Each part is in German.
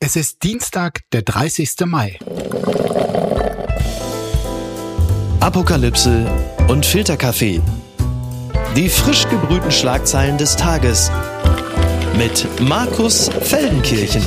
Es ist Dienstag, der 30. Mai. Apokalypse und Filterkaffee. Die frisch gebrühten Schlagzeilen des Tages mit Markus Feldenkirchen.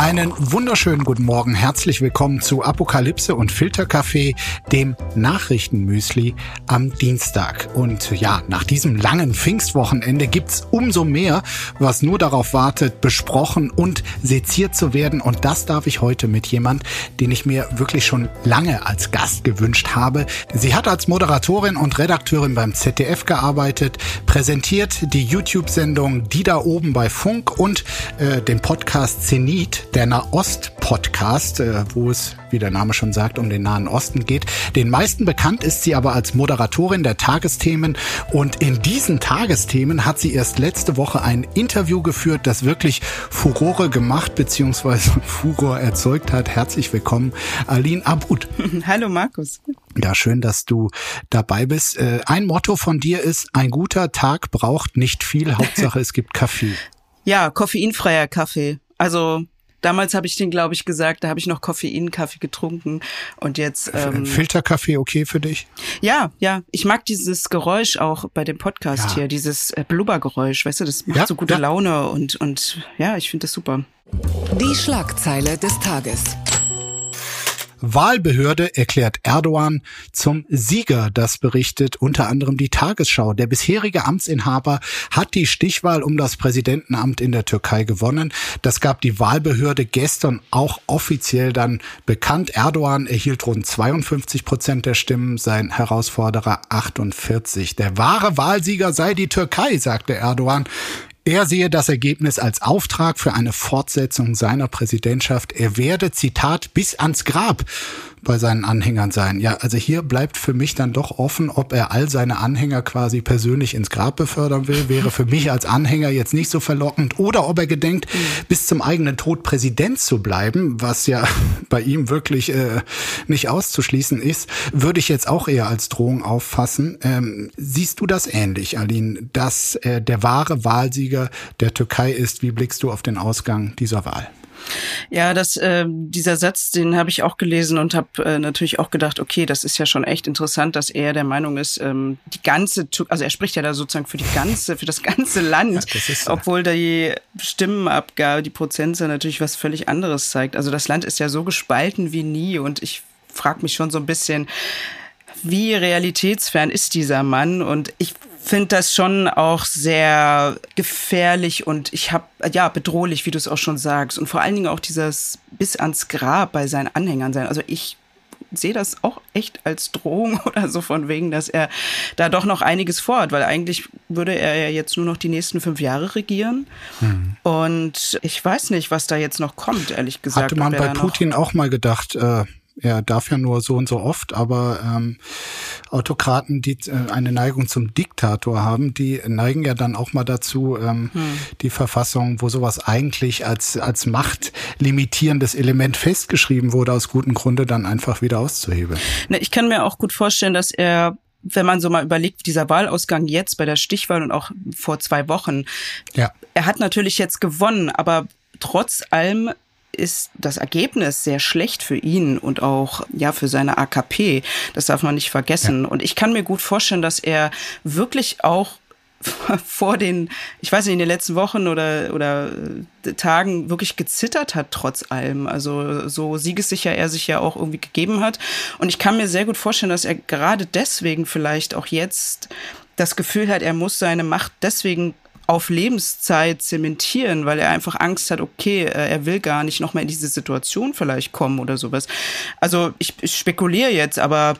Einen wunderschönen guten Morgen. Herzlich willkommen zu Apokalypse und Filterkaffee, dem Nachrichtenmüsli am Dienstag. Und ja, nach diesem langen Pfingstwochenende gibt's umso mehr, was nur darauf wartet, besprochen und seziert zu werden. Und das darf ich heute mit jemand, den ich mir wirklich schon lange als Gast gewünscht habe. Sie hat als Moderatorin und Redakteurin beim ZDF gearbeitet, präsentiert die YouTube-Sendung Die da oben bei Funk und äh, den Podcast Zenit der Nahost-Podcast, äh, wo es, wie der Name schon sagt, um den Nahen Osten geht. Den meisten bekannt ist sie aber als Moderatorin der Tagesthemen und in diesen Tagesthemen hat sie erst letzte Woche ein Interview geführt, das wirklich Furore gemacht bzw. Furor erzeugt hat. Herzlich willkommen, Aline Abud. Hallo Markus. Ja, schön, dass du dabei bist. Äh, ein Motto von dir ist, ein guter Tag braucht nicht viel, Hauptsache es gibt Kaffee. Ja, koffeinfreier Kaffee. Also Damals habe ich den, glaube ich, gesagt, da habe ich noch Koffeinkaffee getrunken und jetzt ähm, Filterkaffee okay für dich? Ja, ja, ich mag dieses Geräusch auch bei dem Podcast ja. hier, dieses äh, Blubbergeräusch, weißt du, das macht ja, so gute ja. Laune und und ja, ich finde das super. Die Schlagzeile des Tages. Wahlbehörde erklärt Erdogan zum Sieger. Das berichtet unter anderem die Tagesschau. Der bisherige Amtsinhaber hat die Stichwahl um das Präsidentenamt in der Türkei gewonnen. Das gab die Wahlbehörde gestern auch offiziell dann bekannt. Erdogan erhielt rund 52 Prozent der Stimmen, sein Herausforderer 48. Der wahre Wahlsieger sei die Türkei, sagte Erdogan. Er sehe das Ergebnis als Auftrag für eine Fortsetzung seiner Präsidentschaft. Er werde, Zitat, bis ans Grab bei seinen Anhängern sein. Ja, also hier bleibt für mich dann doch offen, ob er all seine Anhänger quasi persönlich ins Grab befördern will. Wäre für mich als Anhänger jetzt nicht so verlockend. Oder ob er gedenkt, bis zum eigenen Tod Präsident zu bleiben, was ja bei ihm wirklich äh, nicht auszuschließen ist, würde ich jetzt auch eher als Drohung auffassen. Ähm, siehst du das ähnlich, Aline, dass äh, der wahre Wahlsieger der Türkei ist? Wie blickst du auf den Ausgang dieser Wahl? Ja, das, äh, dieser Satz, den habe ich auch gelesen und habe äh, natürlich auch gedacht, okay, das ist ja schon echt interessant, dass er der Meinung ist, ähm, die ganze, also er spricht ja da sozusagen für die ganze, für das ganze Land, ja, das obwohl die Stimmenabgabe, die Prozentzahl natürlich was völlig anderes zeigt. Also das Land ist ja so gespalten wie nie und ich frage mich schon so ein bisschen, wie realitätsfern ist dieser Mann? Und ich finde das schon auch sehr gefährlich und ich habe ja bedrohlich, wie du es auch schon sagst und vor allen Dingen auch dieses bis ans Grab bei seinen Anhängern sein. Also ich sehe das auch echt als Drohung oder so von wegen, dass er da doch noch einiges vorhat, weil eigentlich würde er ja jetzt nur noch die nächsten fünf Jahre regieren. Mhm. Und ich weiß nicht, was da jetzt noch kommt, ehrlich gesagt. Hatte man bei Putin auch mal gedacht, äh, er darf ja nur so und so oft, aber ähm, Autokraten, die äh, eine Neigung zum Diktator haben, die neigen ja dann auch mal dazu, ähm, hm. die Verfassung, wo sowas eigentlich als, als machtlimitierendes Element festgeschrieben wurde, aus gutem Grunde dann einfach wieder auszuhebeln. Ne, ich kann mir auch gut vorstellen, dass er wenn man so mal überlegt, dieser Wahlausgang jetzt bei der Stichwahl und auch vor zwei Wochen, ja. er hat natürlich jetzt gewonnen, aber trotz allem ist das Ergebnis sehr schlecht für ihn und auch ja für seine AKP. Das darf man nicht vergessen. Ja. Und ich kann mir gut vorstellen, dass er wirklich auch vor den, ich weiß nicht, in den letzten Wochen oder, oder äh, Tagen wirklich gezittert hat, trotz allem. Also so siegessicher er sich ja auch irgendwie gegeben hat. Und ich kann mir sehr gut vorstellen, dass er gerade deswegen vielleicht auch jetzt das Gefühl hat, er muss seine Macht deswegen auf Lebenszeit zementieren, weil er einfach Angst hat, okay, äh, er will gar nicht nochmal in diese Situation vielleicht kommen oder sowas. Also ich, spekuliere jetzt, aber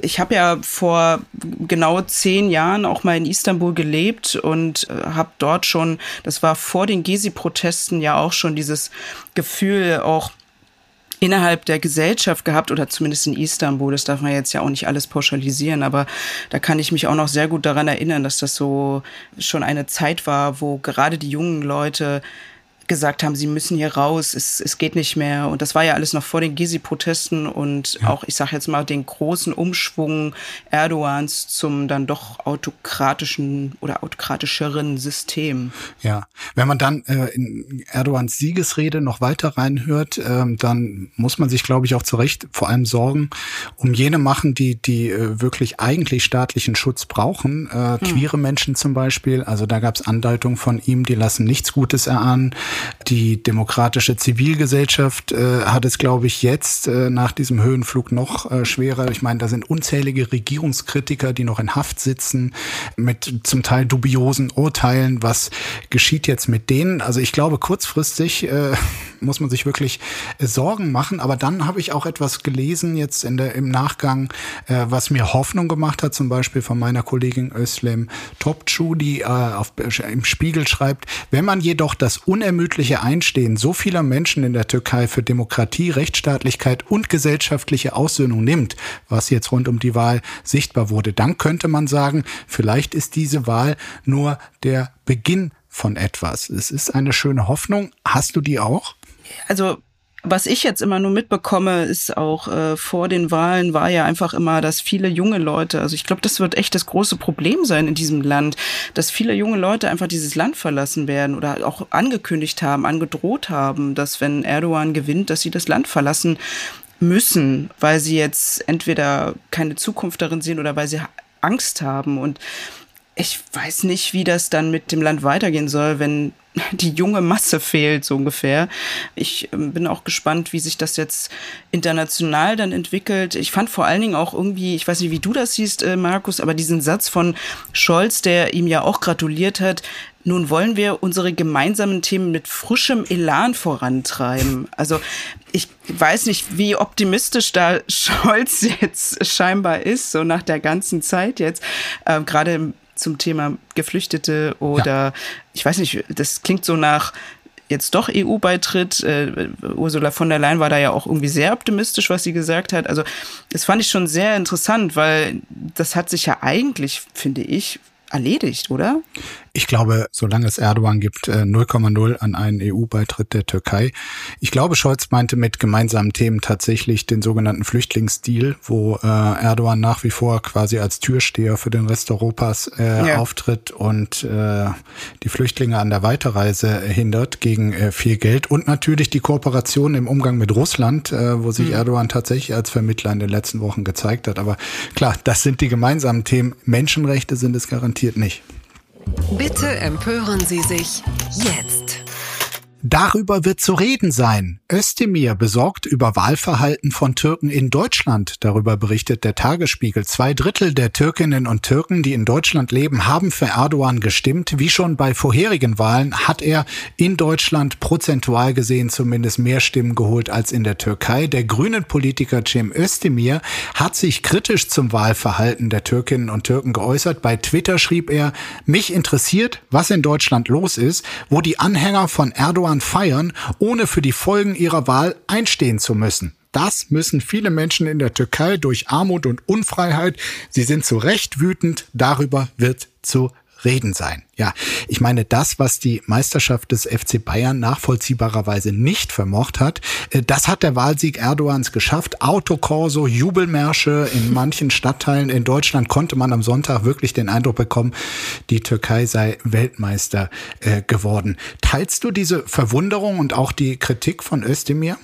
ich habe ja vor genau zehn Jahren auch mal in Istanbul gelebt und äh, habe dort schon, das war vor den Gezi-Protesten ja auch schon dieses Gefühl auch innerhalb der Gesellschaft gehabt oder zumindest in Istanbul. Das darf man jetzt ja auch nicht alles pauschalisieren, aber da kann ich mich auch noch sehr gut daran erinnern, dass das so schon eine Zeit war, wo gerade die jungen Leute gesagt haben, sie müssen hier raus, es, es geht nicht mehr. Und das war ja alles noch vor den Gezi-Protesten und ja. auch, ich sage jetzt mal, den großen Umschwung Erdogans zum dann doch autokratischen oder autokratischeren System. Ja, wenn man dann äh, in Erdogans Siegesrede noch weiter reinhört, äh, dann muss man sich, glaube ich, auch zu Recht vor allem Sorgen um jene machen, die, die äh, wirklich eigentlich staatlichen Schutz brauchen. Äh, hm. Queere Menschen zum Beispiel, also da gab es Andeutungen von ihm, die lassen nichts Gutes erahnen. Die demokratische Zivilgesellschaft äh, hat es, glaube ich, jetzt äh, nach diesem Höhenflug noch äh, schwerer. Ich meine, da sind unzählige Regierungskritiker, die noch in Haft sitzen, mit zum Teil dubiosen Urteilen. Was geschieht jetzt mit denen? Also ich glaube, kurzfristig äh, muss man sich wirklich äh, Sorgen machen. Aber dann habe ich auch etwas gelesen jetzt in der, im Nachgang, äh, was mir Hoffnung gemacht hat, zum Beispiel von meiner Kollegin Özlem Topçu, die auf, im Spiegel schreibt, wenn man jedoch das unermüdliche Einstehen so vieler Menschen in der Türkei für Demokratie, Rechtsstaatlichkeit und gesellschaftliche Aussöhnung nimmt, was jetzt rund um die Wahl sichtbar wurde, dann könnte man sagen, vielleicht ist diese Wahl nur der Beginn von etwas. Es ist eine schöne Hoffnung. Hast du die auch? Also was ich jetzt immer nur mitbekomme, ist auch äh, vor den Wahlen war ja einfach immer, dass viele junge Leute, also ich glaube, das wird echt das große Problem sein in diesem Land, dass viele junge Leute einfach dieses Land verlassen werden oder auch angekündigt haben, angedroht haben, dass wenn Erdogan gewinnt, dass sie das Land verlassen müssen, weil sie jetzt entweder keine Zukunft darin sehen oder weil sie Angst haben. Und ich weiß nicht, wie das dann mit dem Land weitergehen soll, wenn die junge Masse fehlt, so ungefähr. Ich ähm, bin auch gespannt, wie sich das jetzt international dann entwickelt. Ich fand vor allen Dingen auch irgendwie, ich weiß nicht, wie du das siehst, äh, Markus, aber diesen Satz von Scholz, der ihm ja auch gratuliert hat, nun wollen wir unsere gemeinsamen Themen mit frischem Elan vorantreiben. Also ich weiß nicht, wie optimistisch da Scholz jetzt scheinbar ist, so nach der ganzen Zeit jetzt, äh, gerade zum Thema Geflüchtete oder ja. ich weiß nicht, das klingt so nach jetzt doch EU-Beitritt. Äh, Ursula von der Leyen war da ja auch irgendwie sehr optimistisch, was sie gesagt hat. Also das fand ich schon sehr interessant, weil das hat sich ja eigentlich, finde ich, erledigt, oder? Ich glaube, solange es Erdogan gibt, 0,0 äh, an einen EU-Beitritt der Türkei. Ich glaube, Scholz meinte mit gemeinsamen Themen tatsächlich den sogenannten Flüchtlingsdeal, wo äh, Erdogan nach wie vor quasi als Türsteher für den Rest Europas äh, ja. auftritt und äh, die Flüchtlinge an der Weiterreise hindert gegen äh, viel Geld und natürlich die Kooperation im Umgang mit Russland, äh, wo sich mhm. Erdogan tatsächlich als Vermittler in den letzten Wochen gezeigt hat. Aber klar, das sind die gemeinsamen Themen. Menschenrechte sind es garantiert nicht. Bitte empören Sie sich jetzt. Darüber wird zu reden sein. Özdemir besorgt über Wahlverhalten von Türken in Deutschland. Darüber berichtet der Tagesspiegel. Zwei Drittel der Türkinnen und Türken, die in Deutschland leben, haben für Erdogan gestimmt. Wie schon bei vorherigen Wahlen hat er in Deutschland prozentual gesehen zumindest mehr Stimmen geholt als in der Türkei. Der grünen Politiker Cem Özdemir hat sich kritisch zum Wahlverhalten der Türkinnen und Türken geäußert. Bei Twitter schrieb er, mich interessiert, was in Deutschland los ist, wo die Anhänger von Erdogan feiern, ohne für die Folgen ihrer Wahl einstehen zu müssen. Das müssen viele Menschen in der Türkei durch Armut und Unfreiheit. Sie sind zu Recht wütend. Darüber wird zu reden sein. Ja, ich meine, das, was die Meisterschaft des FC Bayern nachvollziehbarerweise nicht vermocht hat, äh, das hat der Wahlsieg Erdogans geschafft. Autokorso, Jubelmärsche in manchen Stadtteilen in Deutschland konnte man am Sonntag wirklich den Eindruck bekommen, die Türkei sei Weltmeister äh, geworden. Teilst du diese Verwunderung und auch die Kritik von Özdemir?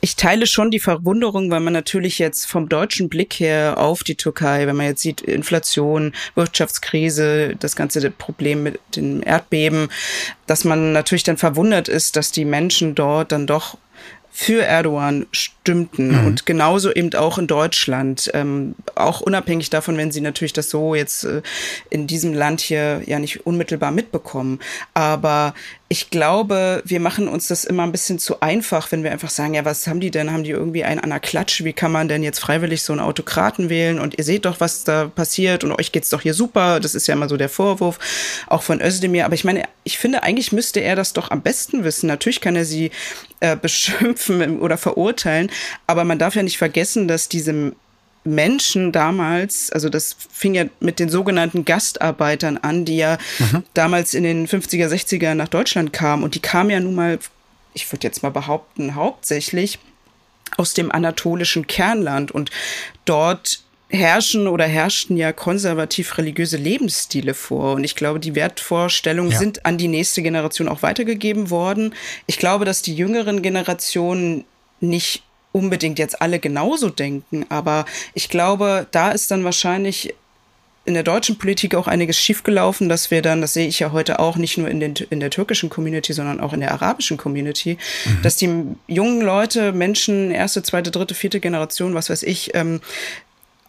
Ich teile schon die Verwunderung, weil man natürlich jetzt vom deutschen Blick her auf die Türkei, wenn man jetzt sieht, Inflation, Wirtschaftskrise, das ganze Problem mit dem Erdbeben, dass man natürlich dann verwundert ist, dass die Menschen dort dann doch für Erdogan stimmten mhm. und genauso eben auch in Deutschland, ähm, auch unabhängig davon, wenn sie natürlich das so jetzt äh, in diesem Land hier ja nicht unmittelbar mitbekommen. Aber ich glaube, wir machen uns das immer ein bisschen zu einfach, wenn wir einfach sagen, ja, was haben die denn? Haben die irgendwie einen an der Klatsche? Wie kann man denn jetzt freiwillig so einen Autokraten wählen? Und ihr seht doch, was da passiert und euch geht's doch hier super. Das ist ja immer so der Vorwurf, auch von Özdemir. Aber ich meine, ich finde, eigentlich müsste er das doch am besten wissen. Natürlich kann er sie äh, beschimpfen oder verurteilen, aber man darf ja nicht vergessen, dass diese Menschen damals, also das fing ja mit den sogenannten Gastarbeitern an, die ja mhm. damals in den 50er, 60er nach Deutschland kamen und die kamen ja nun mal, ich würde jetzt mal behaupten, hauptsächlich aus dem anatolischen Kernland und dort herrschen oder herrschten ja konservativ-religiöse Lebensstile vor. Und ich glaube, die Wertvorstellungen ja. sind an die nächste Generation auch weitergegeben worden. Ich glaube, dass die jüngeren Generationen nicht unbedingt jetzt alle genauso denken, aber ich glaube, da ist dann wahrscheinlich in der deutschen Politik auch einiges schiefgelaufen, dass wir dann, das sehe ich ja heute auch, nicht nur in, den, in der türkischen Community, sondern auch in der arabischen Community, mhm. dass die jungen Leute, Menschen, erste, zweite, dritte, vierte Generation, was weiß ich, ähm,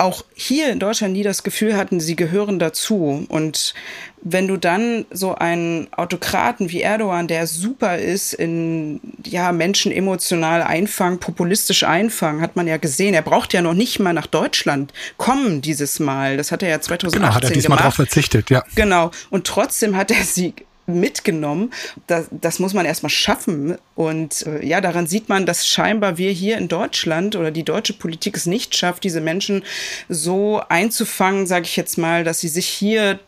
auch hier in Deutschland nie das Gefühl hatten, sie gehören dazu. Und wenn du dann so einen Autokraten wie Erdogan, der super ist in ja Menschen emotional einfangen, populistisch einfangen, hat man ja gesehen. Er braucht ja noch nicht mal nach Deutschland kommen dieses Mal. Das hat er ja 2018 genau, hat er diesmal darauf verzichtet, ja. Genau. Und trotzdem hat er sie mitgenommen. Das, das muss man erstmal schaffen. Und äh, ja, daran sieht man, dass scheinbar wir hier in Deutschland oder die deutsche Politik es nicht schafft, diese Menschen so einzufangen, sage ich jetzt mal, dass sie sich hier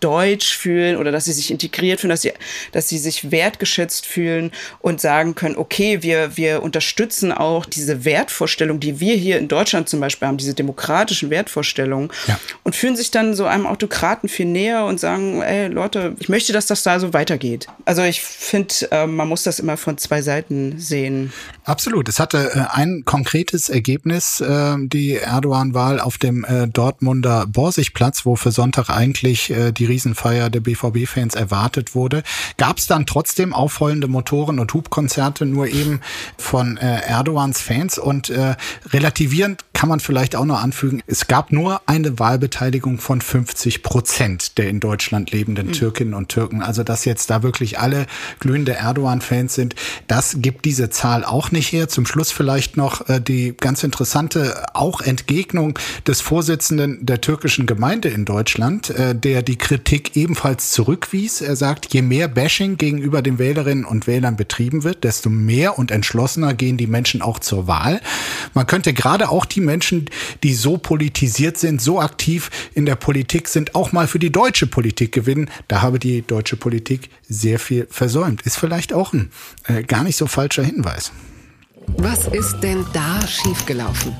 deutsch fühlen oder dass sie sich integriert fühlen, dass sie, dass sie sich wertgeschätzt fühlen und sagen können, okay, wir, wir unterstützen auch diese Wertvorstellung, die wir hier in Deutschland zum Beispiel haben, diese demokratischen Wertvorstellungen ja. und fühlen sich dann so einem Autokraten viel näher und sagen, ey Leute, ich möchte, dass das da so weitergeht. Also ich finde, äh, man muss das immer von zwei Seiten sehen. Absolut. Es hatte äh, ein konkretes Ergebnis, äh, die Erdogan-Wahl auf dem äh, Dortmunder Borsigplatz, wo für Sonntag eigentlich die Riesenfeier der BVB-Fans erwartet wurde, gab es dann trotzdem aufheulende Motoren und Hubkonzerte, nur eben von äh, Erdogans Fans. Und äh, relativierend kann man vielleicht auch noch anfügen, es gab nur eine Wahlbeteiligung von 50 Prozent der in Deutschland lebenden mhm. Türkinnen und Türken. Also dass jetzt da wirklich alle glühende Erdogan-Fans sind, das gibt diese Zahl auch nicht her. Zum Schluss vielleicht noch äh, die ganz interessante auch Entgegnung des Vorsitzenden der türkischen Gemeinde in Deutschland, äh, der die Kritik ebenfalls zurückwies. Er sagt, je mehr Bashing gegenüber den Wählerinnen und Wählern betrieben wird, desto mehr und entschlossener gehen die Menschen auch zur Wahl. Man könnte gerade auch die Menschen, die so politisiert sind, so aktiv in der Politik sind, auch mal für die deutsche Politik gewinnen. Da habe die deutsche Politik sehr viel versäumt. Ist vielleicht auch ein äh, gar nicht so falscher Hinweis. Was ist denn da schiefgelaufen?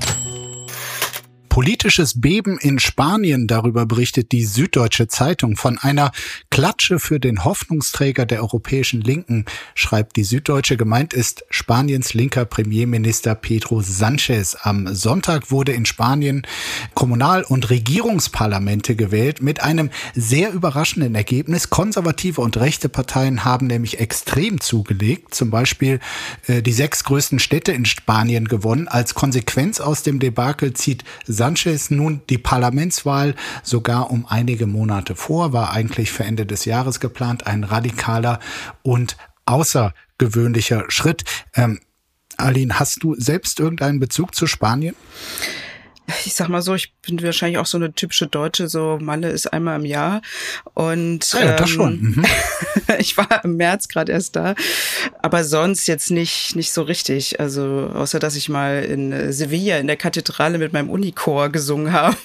Politisches Beben in Spanien, darüber berichtet die Süddeutsche Zeitung. Von einer Klatsche für den Hoffnungsträger der europäischen Linken, schreibt die Süddeutsche. Gemeint ist Spaniens linker Premierminister Pedro Sanchez. Am Sonntag wurde in Spanien Kommunal- und Regierungsparlamente gewählt mit einem sehr überraschenden Ergebnis. Konservative und rechte Parteien haben nämlich extrem zugelegt. Zum Beispiel äh, die sechs größten Städte in Spanien gewonnen. Als Konsequenz aus dem Debakel zieht Sanchez Sanchez nun die Parlamentswahl sogar um einige Monate vor, war eigentlich für Ende des Jahres geplant, ein radikaler und außergewöhnlicher Schritt. Ähm, Aline, hast du selbst irgendeinen Bezug zu Spanien? Ich sag mal so, ich bin wahrscheinlich auch so eine typische Deutsche, so Malle ist einmal im Jahr. Und ah ja, das ähm, schon. Mhm. ich war im März gerade erst da, aber sonst jetzt nicht nicht so richtig. Also außer dass ich mal in Sevilla in der Kathedrale mit meinem Unichor gesungen habe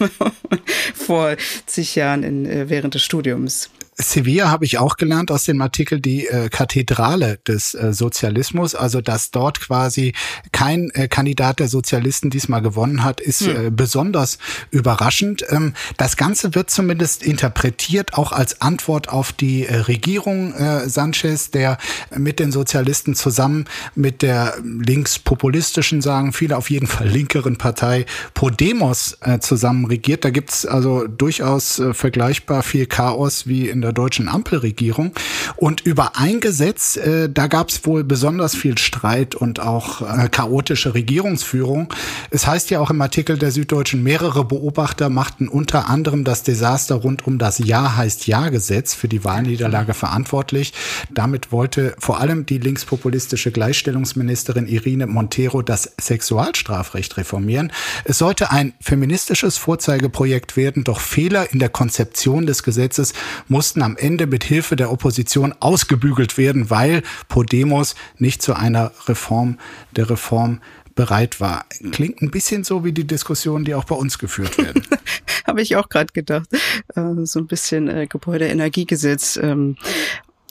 vor zig Jahren in, äh, während des Studiums. Sevilla habe ich auch gelernt aus dem Artikel die äh, Kathedrale des äh, Sozialismus, also dass dort quasi kein äh, Kandidat der Sozialisten diesmal gewonnen hat, ist hm. äh, besonders überraschend. Ähm, das Ganze wird zumindest interpretiert auch als Antwort auf die äh, Regierung äh, Sanchez, der mit den Sozialisten zusammen mit der linkspopulistischen, sagen viele auf jeden Fall linkeren Partei Podemos äh, zusammen regiert. Da gibt's also durchaus äh, vergleichbar viel Chaos wie in der der deutschen Ampelregierung. Und über ein Gesetz, äh, da gab es wohl besonders viel Streit und auch äh, chaotische Regierungsführung. Es heißt ja auch im Artikel der Süddeutschen, mehrere Beobachter machten unter anderem das Desaster rund um das Ja heißt Ja-Gesetz für die Wahlniederlage verantwortlich. Damit wollte vor allem die linkspopulistische Gleichstellungsministerin Irine Montero das Sexualstrafrecht reformieren. Es sollte ein feministisches Vorzeigeprojekt werden, doch Fehler in der Konzeption des Gesetzes mussten mussten am Ende mit Hilfe der Opposition ausgebügelt werden, weil Podemos nicht zu einer Reform der Reform bereit war. Klingt ein bisschen so wie die Diskussionen, die auch bei uns geführt werden. Habe ich auch gerade gedacht. Äh, so ein bisschen äh, Gebäudeenergiegesetz. Ähm,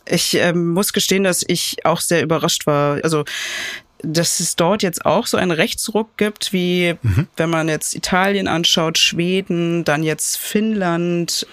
ich ähm, muss gestehen, dass ich auch sehr überrascht war. Also dass es dort jetzt auch so einen Rechtsruck gibt, wie mhm. wenn man jetzt Italien anschaut, Schweden, dann jetzt Finnland.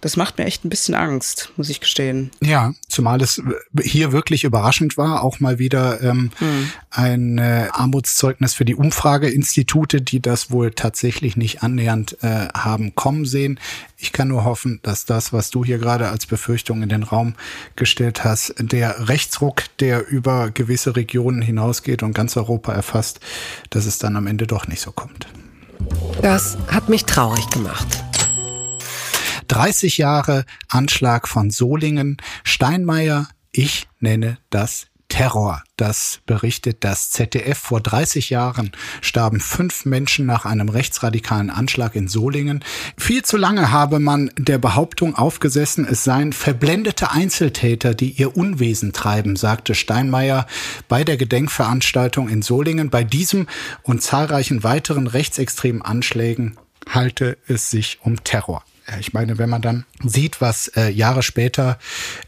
Das macht mir echt ein bisschen Angst, muss ich gestehen. Ja, zumal es hier wirklich überraschend war, auch mal wieder ähm, mhm. ein äh, Armutszeugnis für die Umfrageinstitute, die das wohl tatsächlich nicht annähernd äh, haben kommen sehen. Ich kann nur hoffen, dass das, was du hier gerade als Befürchtung in den Raum gestellt hast, der Rechtsruck, der über gewisse Regionen hinausgeht und ganz Europa erfasst, dass es dann am Ende doch nicht so kommt. Das hat mich traurig gemacht. 30 Jahre Anschlag von Solingen. Steinmeier, ich nenne das Terror. Das berichtet das ZDF. Vor 30 Jahren starben fünf Menschen nach einem rechtsradikalen Anschlag in Solingen. Viel zu lange habe man der Behauptung aufgesessen, es seien verblendete Einzeltäter, die ihr Unwesen treiben, sagte Steinmeier bei der Gedenkveranstaltung in Solingen. Bei diesem und zahlreichen weiteren rechtsextremen Anschlägen halte es sich um Terror. Ich meine, wenn man dann sieht, was äh, Jahre später,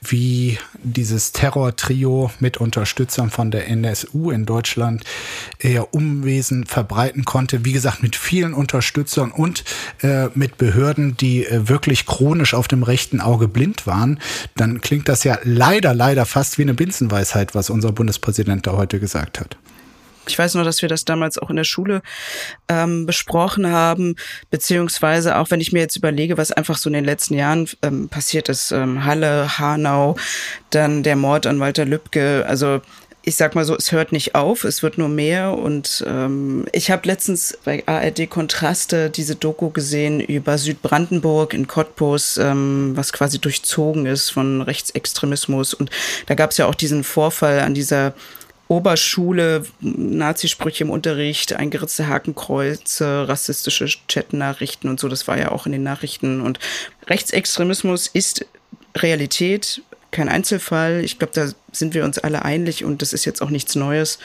wie dieses Terror-Trio mit Unterstützern von der NSU in Deutschland eher Umwesen verbreiten konnte, wie gesagt, mit vielen Unterstützern und äh, mit Behörden, die äh, wirklich chronisch auf dem rechten Auge blind waren, dann klingt das ja leider, leider fast wie eine Binsenweisheit, was unser Bundespräsident da heute gesagt hat. Ich weiß noch, dass wir das damals auch in der Schule ähm, besprochen haben, beziehungsweise auch wenn ich mir jetzt überlege, was einfach so in den letzten Jahren ähm, passiert ist, ähm, Halle, Hanau, dann der Mord an Walter Lübcke, also ich sag mal so, es hört nicht auf, es wird nur mehr. Und ähm, ich habe letztens bei ARD Kontraste diese Doku gesehen über Südbrandenburg in Cottbus, ähm, was quasi durchzogen ist von Rechtsextremismus. Und da gab es ja auch diesen Vorfall an dieser Oberschule, Nazisprüche im Unterricht, eingeritzte Hakenkreuze, rassistische Chatnachrichten und so, das war ja auch in den Nachrichten. Und Rechtsextremismus ist Realität, kein Einzelfall. Ich glaube, da sind wir uns alle einig und das ist jetzt auch nichts Neues.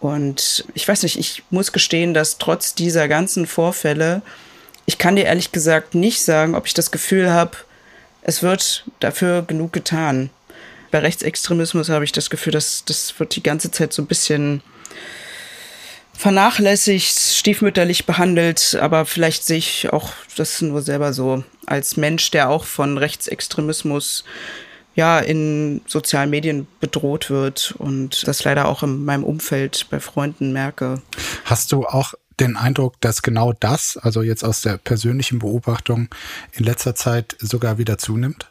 Und ich weiß nicht, ich muss gestehen, dass trotz dieser ganzen Vorfälle, ich kann dir ehrlich gesagt nicht sagen, ob ich das Gefühl habe, es wird dafür genug getan bei Rechtsextremismus habe ich das Gefühl, dass das wird die ganze Zeit so ein bisschen vernachlässigt, stiefmütterlich behandelt, aber vielleicht sehe ich auch das nur selber so als Mensch, der auch von Rechtsextremismus ja in sozialen Medien bedroht wird und das leider auch in meinem Umfeld bei Freunden merke. Hast du auch den Eindruck, dass genau das, also jetzt aus der persönlichen Beobachtung in letzter Zeit sogar wieder zunimmt?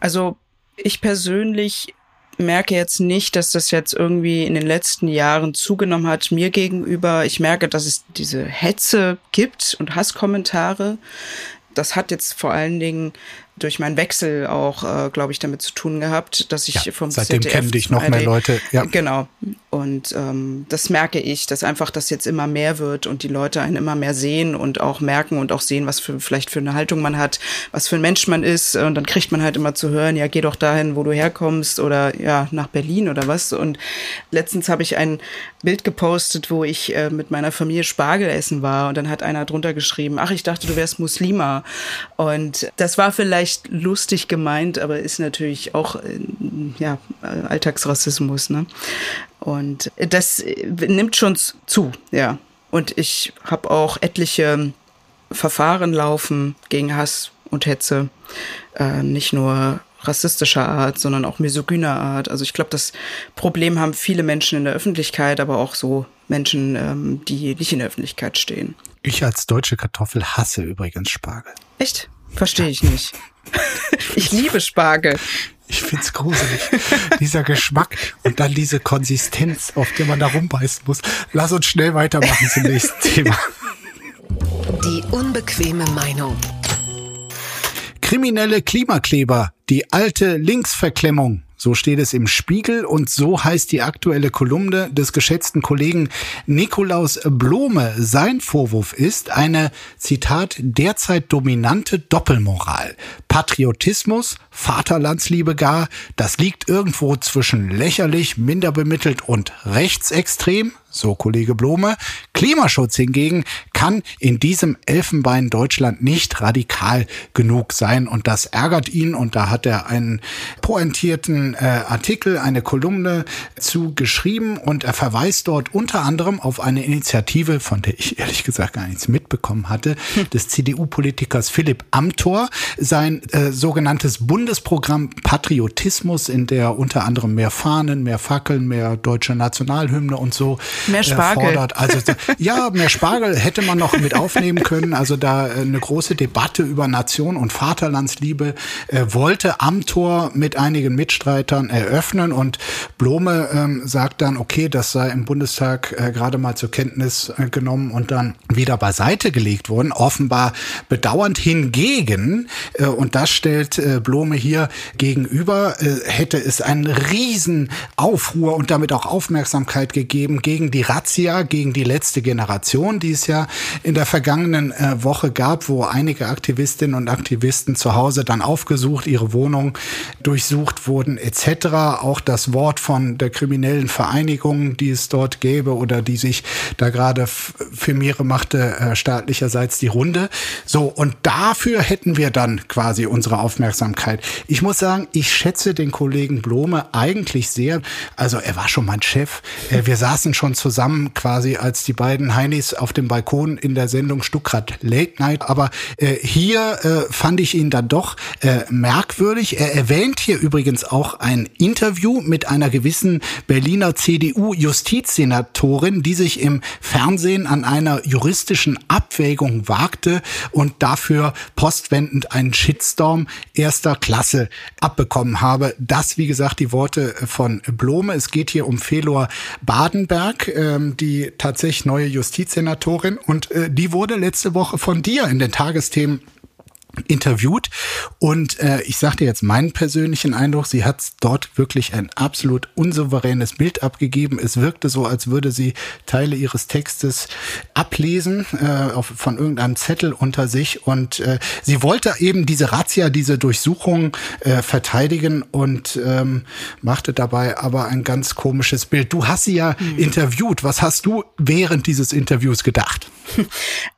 Also ich persönlich merke jetzt nicht, dass das jetzt irgendwie in den letzten Jahren zugenommen hat mir gegenüber. Ich merke, dass es diese Hetze gibt und Hasskommentare. Das hat jetzt vor allen Dingen durch meinen Wechsel auch, äh, glaube ich, damit zu tun gehabt, dass ich ja, vom seitdem ZDF kennen dich noch mehr Leute. Ja. Genau. Und ähm, das merke ich, dass einfach das jetzt immer mehr wird und die Leute einen immer mehr sehen und auch merken und auch sehen, was für vielleicht für eine Haltung man hat, was für ein Mensch man ist. Und dann kriegt man halt immer zu hören, ja, geh doch dahin, wo du herkommst oder ja, nach Berlin oder was. Und letztens habe ich ein Bild gepostet, wo ich äh, mit meiner Familie Spargel essen war und dann hat einer drunter geschrieben, ach, ich dachte, du wärst Muslima. Und das war vielleicht lustig gemeint, aber ist natürlich auch äh, ja, Alltagsrassismus. Ne? Und das nimmt schon zu, ja. Und ich habe auch etliche Verfahren laufen gegen Hass und Hetze. Äh, nicht nur rassistischer Art, sondern auch misogyner Art. Also ich glaube, das Problem haben viele Menschen in der Öffentlichkeit, aber auch so Menschen, ähm, die nicht in der Öffentlichkeit stehen. Ich als deutsche Kartoffel hasse übrigens Spargel. Echt? Verstehe ich nicht. ich liebe Spargel. Ich find's gruselig. Dieser Geschmack und dann diese Konsistenz, auf der man da rumbeißen muss. Lass uns schnell weitermachen zum nächsten Thema. Die unbequeme Meinung. Kriminelle Klimakleber, die alte Linksverklemmung. So steht es im Spiegel und so heißt die aktuelle Kolumne des geschätzten Kollegen Nikolaus Blome. Sein Vorwurf ist eine, Zitat, derzeit dominante Doppelmoral. Patriotismus, Vaterlandsliebe gar, das liegt irgendwo zwischen lächerlich, minderbemittelt und rechtsextrem, so Kollege Blome. Klimaschutz hingegen kann in diesem Elfenbein Deutschland nicht radikal genug sein. Und das ärgert ihn. Und da hat er einen pointierten äh, Artikel, eine Kolumne zu geschrieben und er verweist dort unter anderem auf eine Initiative, von der ich ehrlich gesagt gar nichts mitbekommen hatte, des CDU-Politikers Philipp Amthor, sein äh, sogenanntes Bundesprogramm Patriotismus, in der unter anderem mehr Fahnen, mehr Fackeln, mehr deutsche Nationalhymne und so Mehr Spargel. Fordert. Also ja, mehr Spargel hätte man noch mit aufnehmen können. Also da äh, eine große Debatte über Nation und Vaterlandsliebe äh, wollte Amtor mit einigen Mitstreitern eröffnen und Blome ähm, sagt dann, okay, das sei im Bundestag äh, gerade mal zur Kenntnis äh, genommen und dann wieder beiseite gelegt worden. Offenbar bedauernd hingegen, äh, und das stellt äh, Blome hier gegenüber, hätte es einen riesen Aufruhr und damit auch Aufmerksamkeit gegeben gegen die Razzia gegen die letzte Generation, die es ja in der vergangenen äh, Woche gab, wo einige Aktivistinnen und Aktivisten zu Hause dann aufgesucht, ihre Wohnung durchsucht wurden etc. Auch das Wort von der kriminellen Vereinigung, die es dort gäbe oder die sich da gerade firmiere machte, äh, staatlicherseits die Runde. So, und dafür hätten wir dann quasi unsere Aufmerksamkeit. Ich muss sagen, ich schätze den Kollegen Blome eigentlich sehr. Also er war schon mein Chef. Äh, wir saßen schon zusammen quasi als die beiden Heinis auf dem Balkon in der Sendung Stuckrad Late Night. Aber äh, hier äh, fand ich ihn dann doch äh, merkwürdig. Er erwähnt hier übrigens auch ein Interview mit einer gewissen Berliner CDU-Justizsenatorin, die sich im Fernsehen an einer juristischen Abwägung wagte und dafür postwendend einen Shitstorm erster Klasse abbekommen habe. Das, wie gesagt, die Worte von Blome. Es geht hier um Felor Badenberg, ähm, die tatsächlich neue Justizsenatorin. Und äh, die wurde letzte Woche von dir in den Tagesthemen interviewt und äh, ich sagte jetzt meinen persönlichen Eindruck, sie hat dort wirklich ein absolut unsouveränes Bild abgegeben. Es wirkte so, als würde sie Teile ihres Textes ablesen äh, auf, von irgendeinem Zettel unter sich und äh, sie wollte eben diese Razzia, diese Durchsuchung äh, verteidigen und ähm, machte dabei aber ein ganz komisches Bild. Du hast sie ja mhm. interviewt. Was hast du während dieses Interviews gedacht?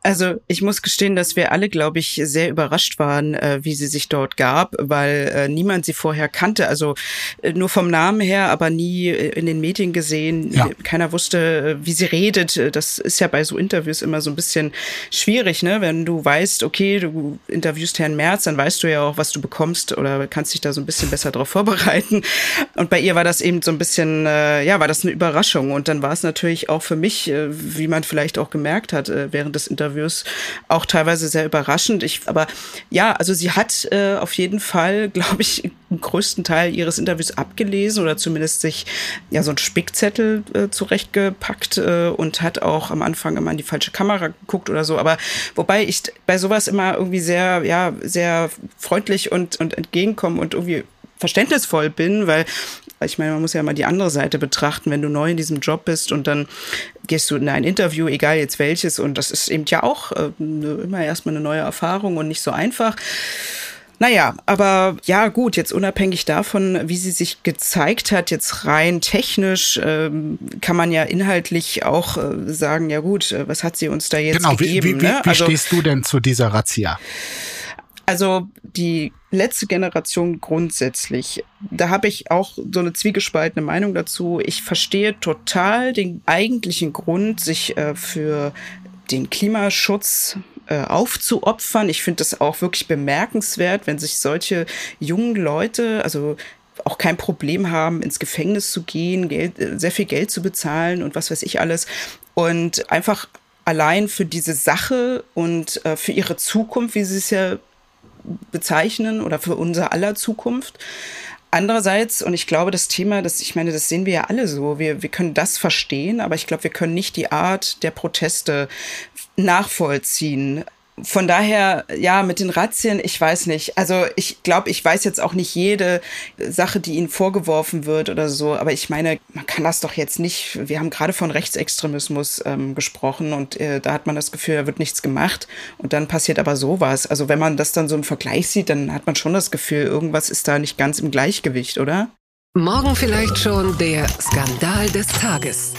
Also ich muss gestehen, dass wir alle, glaube ich, sehr überrascht waren, äh, wie sie sich dort gab, weil äh, niemand sie vorher kannte. Also äh, nur vom Namen her, aber nie äh, in den Medien gesehen. Ja. Keiner wusste, äh, wie sie redet. Das ist ja bei so Interviews immer so ein bisschen schwierig, ne? Wenn du weißt, okay, du interviewst Herrn Merz, dann weißt du ja auch, was du bekommst oder kannst dich da so ein bisschen besser darauf vorbereiten. Und bei ihr war das eben so ein bisschen, äh, ja, war das eine Überraschung. Und dann war es natürlich auch für mich, äh, wie man vielleicht auch gemerkt hat, äh, während des Interviews auch teilweise sehr überraschend. Ich, aber ja, also sie hat äh, auf jeden Fall, glaube ich, im größten Teil ihres Interviews abgelesen oder zumindest sich ja so einen Spickzettel äh, zurechtgepackt äh, und hat auch am Anfang immer in die falsche Kamera geguckt oder so. Aber wobei ich bei sowas immer irgendwie sehr, ja, sehr freundlich und, und entgegenkommen und irgendwie verständnisvoll bin, weil ich meine, man muss ja mal die andere Seite betrachten, wenn du neu in diesem Job bist und dann gehst du in ein Interview, egal jetzt welches, und das ist eben ja auch äh, immer erstmal eine neue Erfahrung und nicht so einfach. Naja, aber ja gut, jetzt unabhängig davon, wie sie sich gezeigt hat, jetzt rein technisch, ähm, kann man ja inhaltlich auch äh, sagen, ja gut, äh, was hat sie uns da jetzt genau, gegeben? Wie, wie, ne? wie also, stehst du denn zu dieser Razzia? Also die letzte Generation grundsätzlich, da habe ich auch so eine zwiegespaltene Meinung dazu. Ich verstehe total den eigentlichen Grund, sich äh, für den Klimaschutz äh, aufzuopfern. Ich finde das auch wirklich bemerkenswert, wenn sich solche jungen Leute, also auch kein Problem haben, ins Gefängnis zu gehen, Geld, äh, sehr viel Geld zu bezahlen und was weiß ich alles. Und einfach allein für diese Sache und äh, für ihre Zukunft, wie sie es ja bezeichnen oder für unser aller Zukunft. Andererseits, und ich glaube, das Thema, das, ich meine, das sehen wir ja alle so, wir, wir können das verstehen, aber ich glaube, wir können nicht die Art der Proteste nachvollziehen von daher, ja, mit den Razzien, ich weiß nicht. Also ich glaube, ich weiß jetzt auch nicht jede Sache, die ihnen vorgeworfen wird oder so, aber ich meine, man kann das doch jetzt nicht, wir haben gerade von Rechtsextremismus ähm, gesprochen und äh, da hat man das Gefühl, da wird nichts gemacht und dann passiert aber sowas. Also wenn man das dann so im Vergleich sieht, dann hat man schon das Gefühl, irgendwas ist da nicht ganz im Gleichgewicht, oder? Morgen vielleicht schon der Skandal des Tages.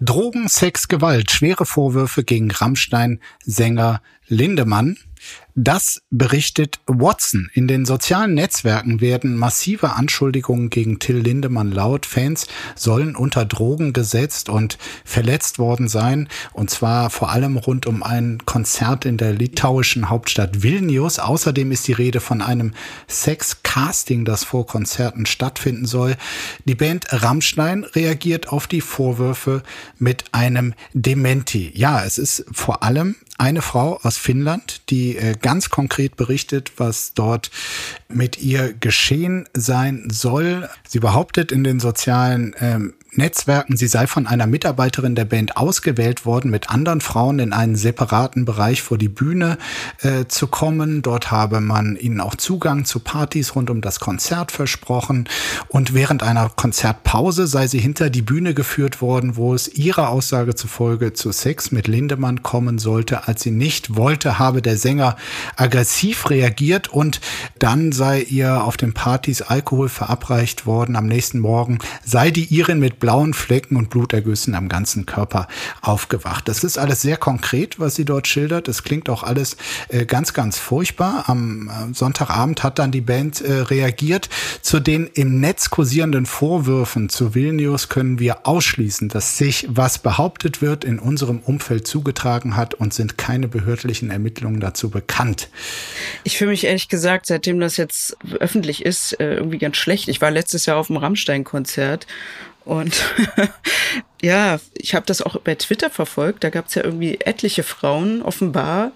Drogen, Sex, Gewalt, schwere Vorwürfe gegen Rammstein-Sänger Lindemann. Das berichtet Watson. In den sozialen Netzwerken werden massive Anschuldigungen gegen Till Lindemann laut. Fans sollen unter Drogen gesetzt und verletzt worden sein. Und zwar vor allem rund um ein Konzert in der litauischen Hauptstadt Vilnius. Außerdem ist die Rede von einem Sex-Casting, das vor Konzerten stattfinden soll. Die Band Rammstein reagiert auf die Vorwürfe mit einem Dementi. Ja, es ist vor allem eine Frau aus Finnland, die äh, ganz konkret berichtet, was dort mit ihr geschehen sein soll. Sie behauptet in den sozialen ähm, Netzwerken, sie sei von einer Mitarbeiterin der Band ausgewählt worden, mit anderen Frauen in einen separaten Bereich vor die Bühne äh, zu kommen. Dort habe man ihnen auch Zugang zu Partys rund um das Konzert versprochen. Und während einer Konzertpause sei sie hinter die Bühne geführt worden, wo es ihrer Aussage zufolge zu Sex mit Lindemann kommen sollte. Als sie nicht wollte, habe der Sänger aggressiv reagiert und dann sei ihr auf den Partys Alkohol verabreicht worden. Am nächsten Morgen sei die Irin mit blauen Flecken und Blutergüssen am ganzen Körper aufgewacht. Das ist alles sehr konkret, was sie dort schildert. Es klingt auch alles äh, ganz, ganz furchtbar. Am äh, Sonntagabend hat dann die Band äh, reagiert. Zu den im Netz kursierenden Vorwürfen zu Vilnius können wir ausschließen, dass sich was behauptet wird in unserem Umfeld zugetragen hat und sind keine behördlichen Ermittlungen dazu bekannt. Ich fühle mich ehrlich gesagt, seitdem das jetzt öffentlich ist, irgendwie ganz schlecht. Ich war letztes Jahr auf dem Rammstein-Konzert und ja, ich habe das auch bei Twitter verfolgt. Da gab es ja irgendwie etliche Frauen, offenbar,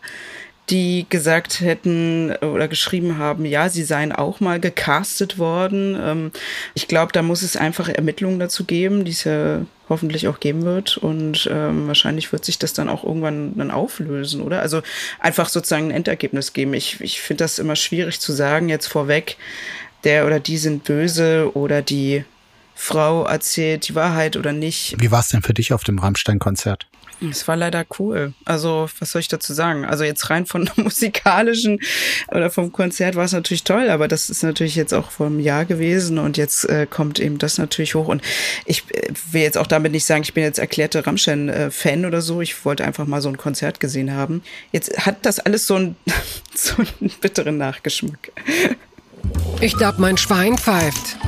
die gesagt hätten oder geschrieben haben, ja, sie seien auch mal gecastet worden. Ähm, ich glaube, da muss es einfach Ermittlungen dazu geben, die es ja hoffentlich auch geben wird. Und ähm, wahrscheinlich wird sich das dann auch irgendwann dann auflösen, oder? Also einfach sozusagen ein Endergebnis geben. Ich, ich finde das immer schwierig zu sagen, jetzt vorweg, der oder die sind böse oder die Frau erzählt die Wahrheit oder nicht. Wie war es denn für dich auf dem Rammstein-Konzert? Es war leider cool. Also, was soll ich dazu sagen? Also jetzt rein von musikalischen oder vom Konzert war es natürlich toll, aber das ist natürlich jetzt auch vor einem Jahr gewesen und jetzt äh, kommt eben das natürlich hoch. Und ich äh, will jetzt auch damit nicht sagen, ich bin jetzt erklärte Rammstein-Fan oder so. Ich wollte einfach mal so ein Konzert gesehen haben. Jetzt hat das alles so einen, so einen bitteren Nachgeschmack. Ich glaube, mein Schwein pfeift.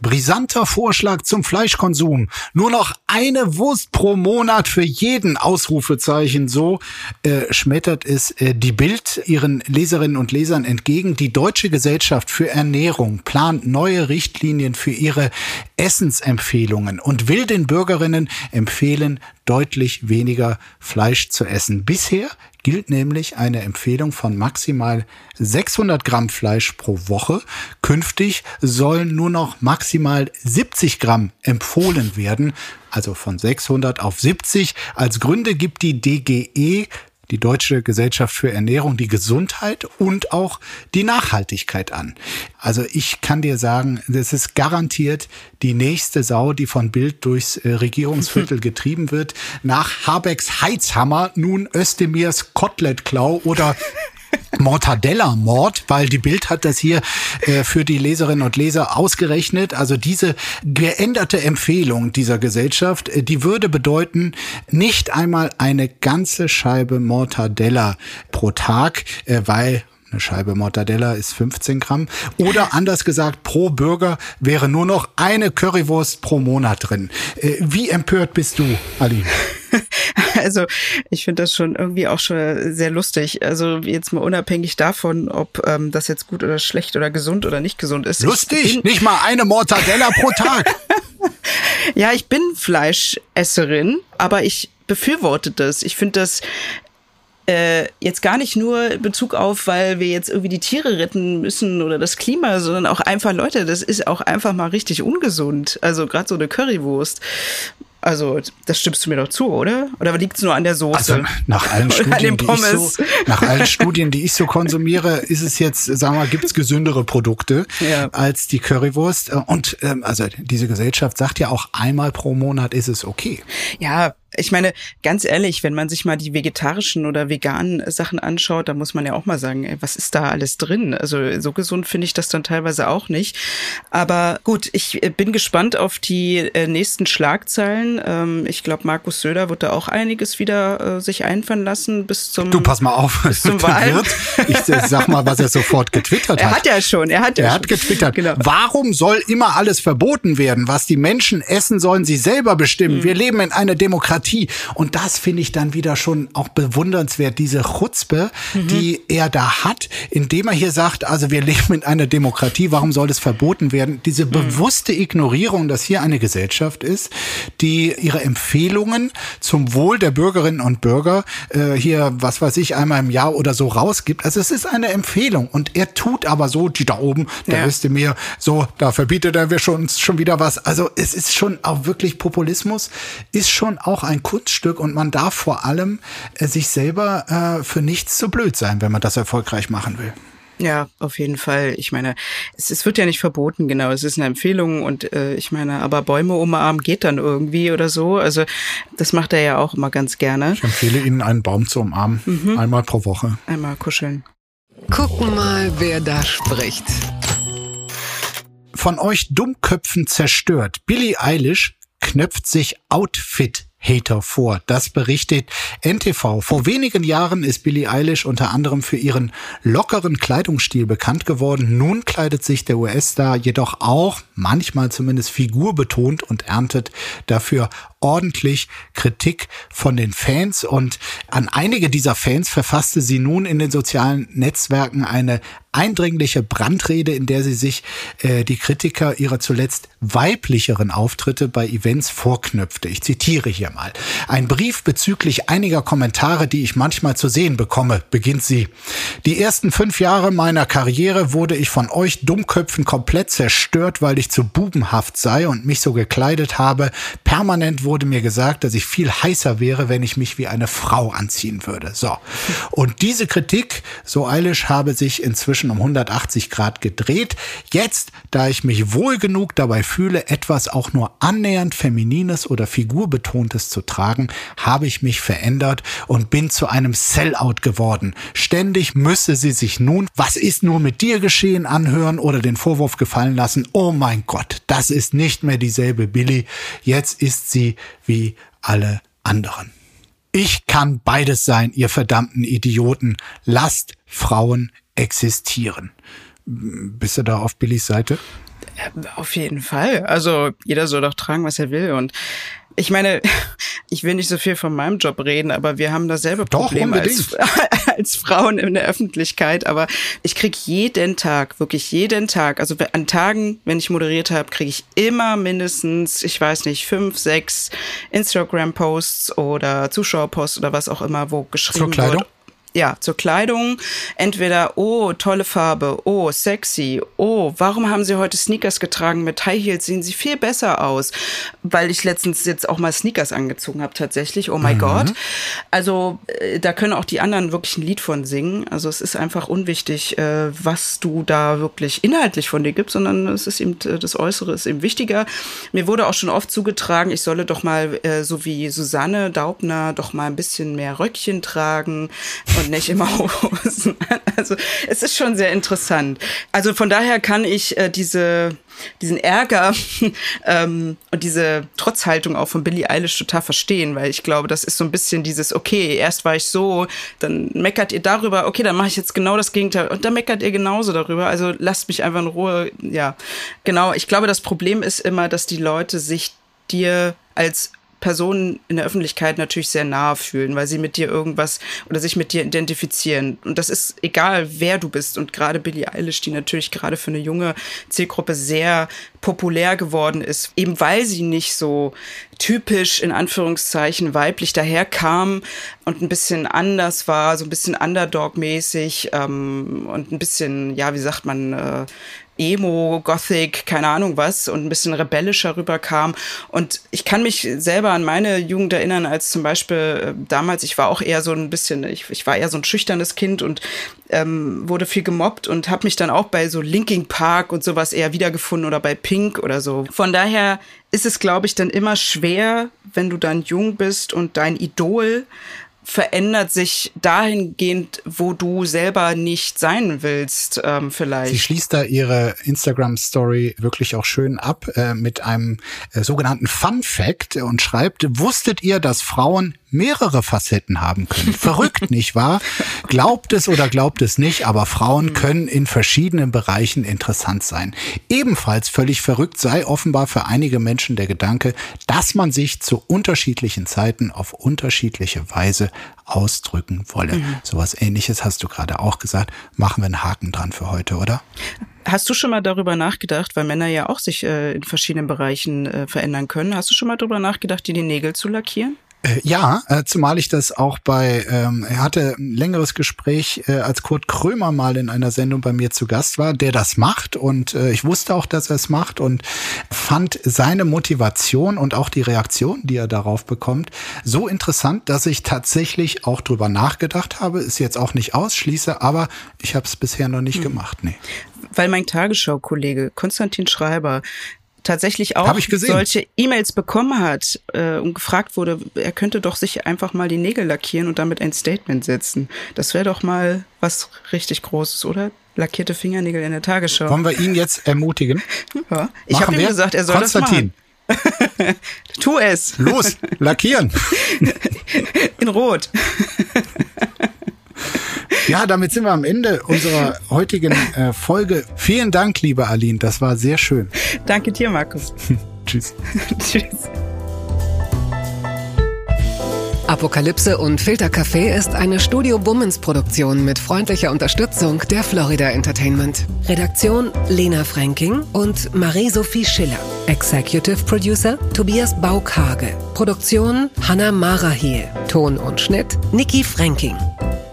Brisanter Vorschlag zum Fleischkonsum. Nur noch eine Wurst pro Monat für jeden Ausrufezeichen. So äh, schmettert es äh, die Bild ihren Leserinnen und Lesern entgegen. Die Deutsche Gesellschaft für Ernährung plant neue Richtlinien für ihre Essensempfehlungen und will den Bürgerinnen empfehlen, deutlich weniger Fleisch zu essen. Bisher gilt nämlich eine Empfehlung von maximal 600 Gramm Fleisch pro Woche. Künftig sollen nur noch maximal 70 Gramm empfohlen werden, also von 600 auf 70. Als Gründe gibt die DGE die Deutsche Gesellschaft für Ernährung die Gesundheit und auch die Nachhaltigkeit an. Also ich kann dir sagen, das ist garantiert die nächste Sau, die von Bild durchs äh, Regierungsviertel getrieben wird. Nach Habecks Heizhammer nun Özdemirs Kotelettklau oder Mortadella-Mord, weil die Bild hat das hier äh, für die Leserinnen und Leser ausgerechnet. Also diese geänderte Empfehlung dieser Gesellschaft, äh, die würde bedeuten, nicht einmal eine ganze Scheibe Mortadella pro Tag, äh, weil eine Scheibe Mortadella ist 15 Gramm. Oder anders gesagt, pro Bürger wäre nur noch eine Currywurst pro Monat drin. Äh, wie empört bist du, Ali? Also ich finde das schon irgendwie auch schon sehr lustig. Also jetzt mal unabhängig davon, ob ähm, das jetzt gut oder schlecht oder gesund oder nicht gesund ist. Lustig? Nicht mal eine Mortadella pro Tag. ja, ich bin Fleischesserin, aber ich befürworte das. Ich finde das äh, jetzt gar nicht nur Bezug auf, weil wir jetzt irgendwie die Tiere retten müssen oder das Klima, sondern auch einfach, Leute, das ist auch einfach mal richtig ungesund. Also gerade so eine Currywurst. Also, das stimmst du mir doch zu, oder? Oder liegt es nur an der Soße? Also, nach allen Studien, die ich so, nach allen Studien, die ich so konsumiere, ist es jetzt, sagen wir mal, gibt es gesündere Produkte ja. als die Currywurst. Und ähm, also diese Gesellschaft sagt ja auch einmal pro Monat ist es okay. Ja, Ich meine, ganz ehrlich, wenn man sich mal die vegetarischen oder veganen Sachen anschaut, da muss man ja auch mal sagen, ey, was ist da alles drin? Also so gesund finde ich das dann teilweise auch nicht. Aber gut, ich äh, bin gespannt auf die äh, nächsten Schlagzeilen. Ähm, ich glaube, Markus Söder wird da auch einiges wieder äh, sich einfallen lassen bis zum Du pass mal auf, bis zum Wahl. Ich sag mal, was er sofort getwittert hat. Er hat ja schon, er hat ja Er schon. hat getwittert. Genau. Warum soll immer alles verboten werden? Was die Menschen essen, sollen sie selber bestimmen. Mhm. Wir leben in einer Demokratie und das finde ich dann wieder schon auch bewundernswert, diese Chutzpe, mhm. die er da hat, indem er hier sagt, also wir leben in einer Demokratie, warum soll das verboten werden? Diese mhm. bewusste Ignorierung, dass hier eine Gesellschaft ist, die ihre Empfehlungen zum Wohl der Bürgerinnen und Bürger äh, hier, was weiß ich, einmal im Jahr oder so rausgibt. Also es ist eine Empfehlung und er tut aber so, die da oben, da wisst ihr mir, so, da verbietet er wir schon, schon wieder was. Also es ist schon auch wirklich Populismus, ist schon auch ein Kunststück und man darf vor allem äh, sich selber äh, für nichts zu blöd sein, wenn man das erfolgreich machen will. Ja, auf jeden Fall. Ich meine, es, es wird ja nicht verboten, genau. Es ist eine Empfehlung und äh, ich meine, aber Bäume umarmen geht dann irgendwie oder so. Also das macht er ja auch immer ganz gerne. Ich empfehle Ihnen, einen Baum zu umarmen. Mhm. Einmal pro Woche. Einmal kuscheln. Gucken mal, wer da spricht. Von euch Dummköpfen zerstört. Billie Eilish knöpft sich Outfit Hater vor. Das berichtet NTV. Vor wenigen Jahren ist Billie Eilish unter anderem für ihren lockeren Kleidungsstil bekannt geworden. Nun kleidet sich der US-Star jedoch auch manchmal zumindest figurbetont und erntet dafür ordentlich Kritik von den Fans und an einige dieser Fans verfasste sie nun in den sozialen Netzwerken eine eindringliche Brandrede, in der sie sich äh, die Kritiker ihrer zuletzt weiblicheren Auftritte bei Events vorknüpfte. Ich zitiere hier mal. Ein Brief bezüglich einiger Kommentare, die ich manchmal zu sehen bekomme, beginnt sie. Die ersten fünf Jahre meiner Karriere wurde ich von euch Dummköpfen komplett zerstört, weil ich zu bubenhaft sei und mich so gekleidet habe. Permanent wurde mir gesagt, dass ich viel heißer wäre, wenn ich mich wie eine Frau anziehen würde. So. Und diese Kritik, so Eilish, habe sich inzwischen um 180 Grad gedreht. Jetzt, da ich mich wohl genug dabei fühle, etwas auch nur annähernd feminines oder figurbetontes zu tragen, habe ich mich verändert und bin zu einem Sellout geworden. Ständig müsse sie sich nun, was ist nur mit dir geschehen, anhören oder den Vorwurf gefallen lassen, oh mein Gott, das ist nicht mehr dieselbe Billy, jetzt ist sie wie alle anderen. Ich kann beides sein, ihr verdammten Idioten. Lasst Frauen existieren. Bist du da auf Billys Seite? Auf jeden Fall. Also jeder soll doch tragen, was er will. Und ich meine, ich will nicht so viel von meinem Job reden, aber wir haben dasselbe Problem als, als Frauen in der Öffentlichkeit. Aber ich krieg jeden Tag, wirklich jeden Tag, also an Tagen, wenn ich moderiert habe, kriege ich immer mindestens, ich weiß nicht, fünf, sechs Instagram-Posts oder Zuschauerposts oder was auch immer, wo geschrieben wird ja, zur Kleidung. Entweder, oh, tolle Farbe, oh, sexy, oh, warum haben Sie heute Sneakers getragen mit High Heels, sehen Sie viel besser aus. Weil ich letztens jetzt auch mal Sneakers angezogen habe, tatsächlich, oh my mhm. God. Also äh, da können auch die anderen wirklich ein Lied von singen. Also es ist einfach unwichtig, äh, was du da wirklich inhaltlich von dir gibst, sondern es ist eben, äh, das Äußere ist eben wichtiger. Mir wurde auch schon oft zugetragen, ich solle doch mal, so wie Susanne Daubner, doch mal ein bisschen mehr Röckchen tragen. Und und nicht immer Hosen. Also es ist schon sehr interessant. Also von daher kann ich äh, diese diesen Ärger ähm, und diese Trotzhaltung auch von Billie Eilish total verstehen, weil ich glaube, das ist so ein bisschen dieses, okay, erst war ich so, dann meckert ihr darüber, okay, dann mache ich jetzt genau das Gegenteil und dann meckert ihr genauso darüber, also lasst mich einfach in Ruhe, ja, genau. Ich glaube, das Problem ist immer, dass die Leute sich dir als Personen in der Öffentlichkeit natürlich sehr nahe fühlen, weil sie mit dir irgendwas oder sich mit dir identifizieren. Und das ist egal, wer du bist. Und gerade Billie Eilish, die natürlich gerade für eine junge Zielgruppe sehr populär geworden ist, eben weil sie nicht so typisch in Anführungszeichen weiblich daherkam und ein bisschen anders war, so ein bisschen Underdog-mäßig ähm, und ein bisschen, ja, wie sagt man, äh, Emo, Gothic, keine Ahnung was und ein bisschen rebellischer rüberkam. Und ich kann mich selber an meine Jugend erinnern, als zum Beispiel äh, damals, ich war auch eher so ein bisschen, ich, ich war eher so ein schüchternes Kind und ähm, wurde viel gemobbt und habe mich dann auch bei so Linking Park und sowas eher wiedergefunden oder bei Pink oder so. Von daher ist es, glaube ich, dann immer schwer, wenn du dann jung bist und dein Idol verändert sich dahingehend, wo du selber nicht sein willst, ähm, vielleicht. Sie schließt da ihre Instagram-Story wirklich auch schön ab äh, mit einem äh, sogenannten Fun Fact und schreibt, wusstet ihr, dass Frauen mehrere Facetten haben können. Verrückt, nicht wahr? Glaubt es oder glaubt es nicht, aber Frauen können in verschiedenen Bereichen interessant sein. Ebenfalls völlig verrückt sei offenbar für einige Menschen der Gedanke, dass man sich zu unterschiedlichen Zeiten auf unterschiedliche Weise ausdrücken wolle. Mhm. Sowas ähnliches hast du gerade auch gesagt. Machen wir einen Haken dran für heute, oder? Hast du schon mal darüber nachgedacht, weil Männer ja auch sich äh, in verschiedenen Bereichen äh, verändern können, hast du schon mal darüber nachgedacht, dir die Nägel zu lackieren? Äh, ja, äh, zumal ich das auch bei, ähm, er hatte ein längeres Gespräch, äh, als Kurt Krömer mal in einer Sendung bei mir zu Gast war, der das macht und äh, ich wusste auch, dass er es macht und fand seine Motivation und auch die Reaktion, die er darauf bekommt, so interessant, dass ich tatsächlich auch drüber nachgedacht habe, ist jetzt auch nicht ausschließe, aber ich habe es bisher noch nicht hm. gemacht, nee. Weil mein Tagesschau-Kollege Konstantin Schreiber tatsächlich auch solche E-Mails bekommen hat äh, und gefragt wurde, er könnte doch sich einfach mal die Nägel lackieren und damit ein Statement setzen. Das wäre doch mal was richtig Großes, oder? Lackierte Fingernägel in der Tagesschau. Wollen wir ihn jetzt ermutigen? Ja. Ich habe ihm gesagt, er soll Konstantin. das machen. tu es. Los, lackieren. In Rot. Ja, damit sind wir am Ende unserer heutigen äh, Folge. Vielen Dank, liebe Aline. Das war sehr schön. Danke dir, Markus. Tschüss. Tschüss. Apokalypse und Filtercafé ist eine Studio Bummens Produktion mit freundlicher Unterstützung der Florida Entertainment. Redaktion Lena Fränking und Marie-Sophie Schiller. Executive Producer Tobias Baukage. Produktion Hannah Marahiel. Ton und Schnitt Niki Fränking.